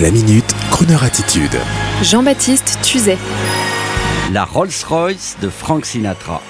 La minute, Kroneur attitude. Jean-Baptiste Tuzet. La Rolls-Royce de Frank Sinatra.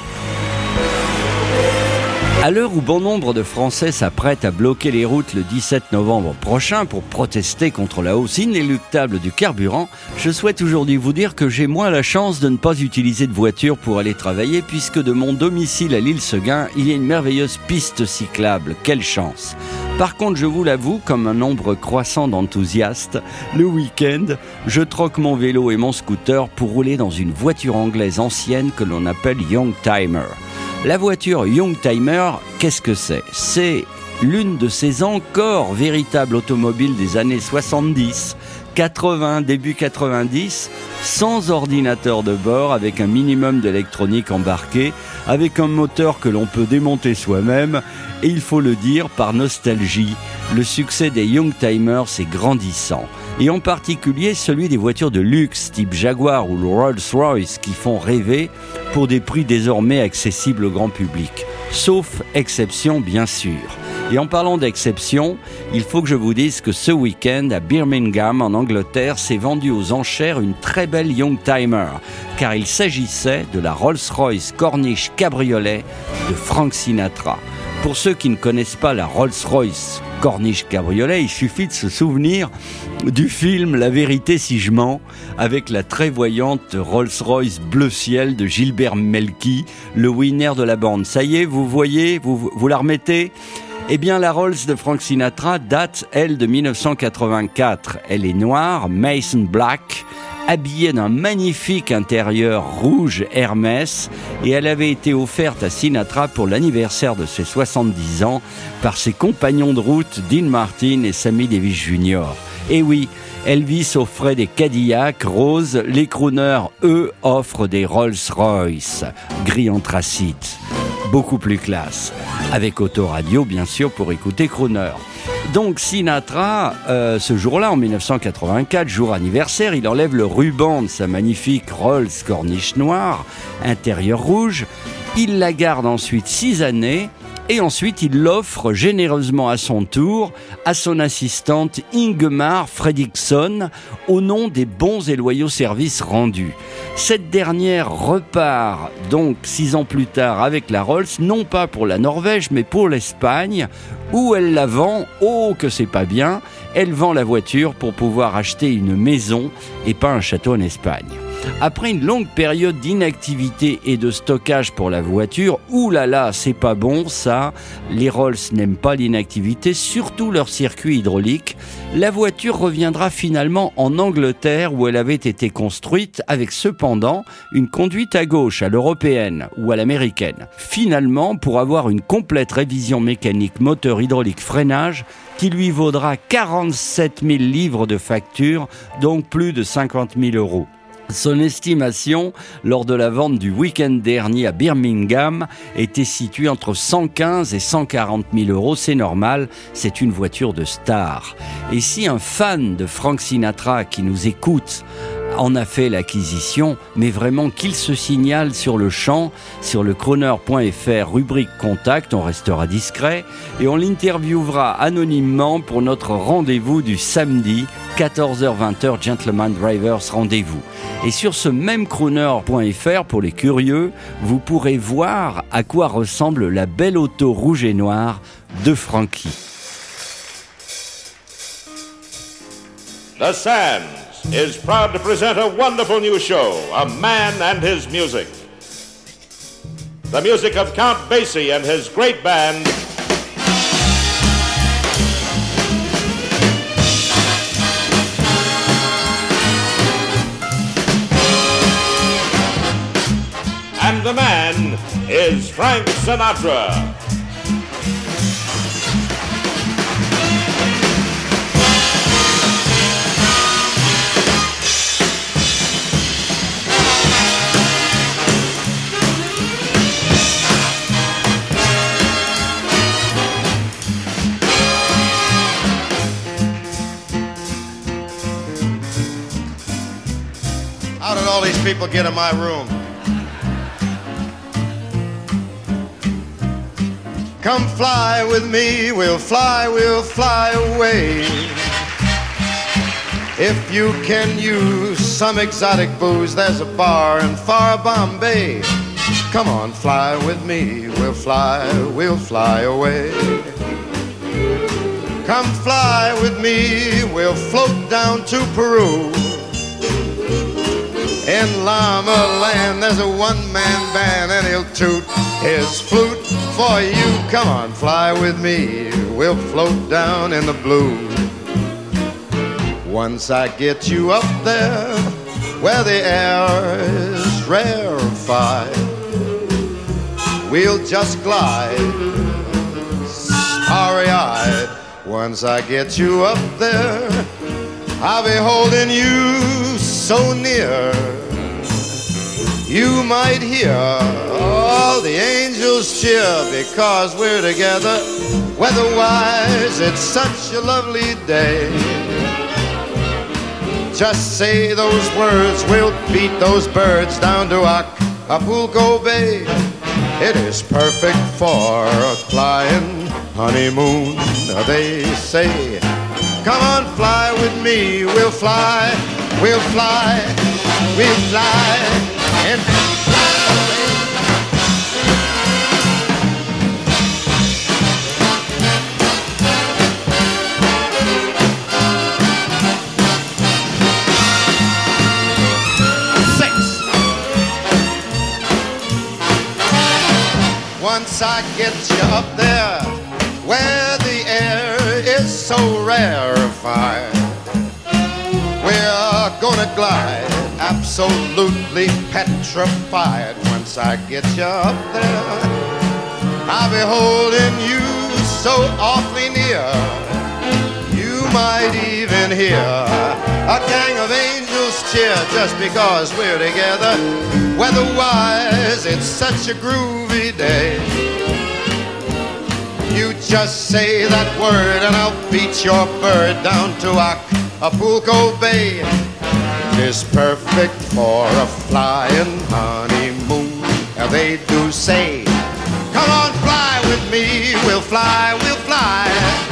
À l'heure où bon nombre de Français s'apprêtent à bloquer les routes le 17 novembre prochain pour protester contre la hausse inéluctable du carburant, je souhaite aujourd'hui vous dire que j'ai moins la chance de ne pas utiliser de voiture pour aller travailler puisque de mon domicile à l'île Seguin, il y a une merveilleuse piste cyclable. Quelle chance par contre, je vous l'avoue, comme un nombre croissant d'enthousiastes, le week-end, je troque mon vélo et mon scooter pour rouler dans une voiture anglaise ancienne que l'on appelle Young Timer. La voiture Youngtimer, qu'est-ce que c'est? C'est l'une de ces encore véritables automobiles des années 70, 80, début 90, sans ordinateur de bord, avec un minimum d'électronique embarqué, avec un moteur que l'on peut démonter soi-même, et il faut le dire, par nostalgie, le succès des Youngtimers est grandissant, et en particulier celui des voitures de luxe type Jaguar ou Rolls-Royce qui font rêver pour des prix désormais accessibles au grand public. Sauf exception, bien sûr. Et en parlant d'exception, il faut que je vous dise que ce week-end, à Birmingham, en Angleterre, s'est vendu aux enchères une très belle Youngtimer, car il s'agissait de la Rolls-Royce Corniche Cabriolet de Frank Sinatra. Pour ceux qui ne connaissent pas la Rolls-Royce Corniche Cabriolet, il suffit de se souvenir du film La vérité si je mens, avec la très voyante Rolls-Royce bleu ciel de Gilbert Melki, le winner de la bande. Ça y est, vous voyez, vous, vous la remettez? Eh bien, la Rolls de Frank Sinatra date, elle, de 1984. Elle est noire, Mason Black, habillée d'un magnifique intérieur rouge Hermès, et elle avait été offerte à Sinatra pour l'anniversaire de ses 70 ans par ses compagnons de route Dean Martin et Sammy Davis Jr. Et oui, Elvis offrait des Cadillacs roses, les crooners, eux, offrent des Rolls-Royce, gris anthracite, beaucoup plus classe, avec autoradio bien sûr pour écouter crooner. Donc Sinatra, euh, ce jour-là, en 1984, jour anniversaire, il enlève le ruban de sa magnifique Rolls Corniche noire, intérieur rouge, il la garde ensuite six années, et ensuite il l'offre généreusement à son tour à son assistante Ingemar Fredriksson au nom des bons et loyaux services rendus. Cette dernière repart donc six ans plus tard avec la Rolls, non pas pour la Norvège mais pour l'Espagne, où elle la vend, oh que c'est pas bien, elle vend la voiture pour pouvoir acheter une maison et pas un château en Espagne. Après une longue période d'inactivité et de stockage pour la voiture, oulala, c'est pas bon ça, les Rolls n'aiment pas l'inactivité, surtout leur circuit hydraulique, la voiture reviendra finalement en Angleterre où elle avait été construite avec cependant une conduite à gauche, à l'européenne ou à l'américaine. Finalement, pour avoir une complète révision mécanique moteur hydraulique freinage, qui lui vaudra 47 000 livres de facture, donc plus de 50 000 euros. Son estimation lors de la vente du week-end dernier à Birmingham était située entre 115 et 140 000 euros. C'est normal, c'est une voiture de star. Et si un fan de Frank Sinatra qui nous écoute en a fait l'acquisition, mais vraiment qu'il se signale sur le champ, sur le chroner.fr, rubrique contact, on restera discret, et on l'interviewera anonymement pour notre rendez-vous du samedi, 14h-20h, Gentleman Drivers rendez-vous. Et sur ce même crooner.fr, pour les curieux, vous pourrez voir à quoi ressemble la belle auto rouge et noire de Frankie. The Sands is proud to present a wonderful new show, A Man and His Music. The music of Count Basie and his great band. Frank Sinatra. How did all these people get in my room? Come fly with me, we'll fly, we'll fly away. If you can use some exotic booze, there's a bar in far Bombay. Come on, fly with me. We'll fly, we'll fly away. Come fly with me. We'll float down to Peru. In Llama Land, there's a one-man band, and he'll toot his flute for you. Come on, fly with me. We'll float down in the blue. Once I get you up there, where the air is rarefied, we'll just glide, starry-eyed. Once I get you up there, I'll be holding you so near. You might hear all the angels cheer because we're together. Weatherwise, it's such a lovely day. Just say those words, we'll beat those birds down to Acapulco Bay. It is perfect for a flying honeymoon, they say. Come on, fly with me, we'll fly, we'll fly, we'll fly, Once I get you up there where the air is so rarefied, we're gonna glide absolutely petrified. Once I get you up there, I'll be holding you so awfully near. You might even hear a gang of angels cheer just because we're together. Weatherwise, it's such a groovy day. You just say that word and I'll beat your bird down to Acapulco Bay. Is perfect for a flying honeymoon. Now they do say, Come on, fly with me. We'll fly, we'll fly.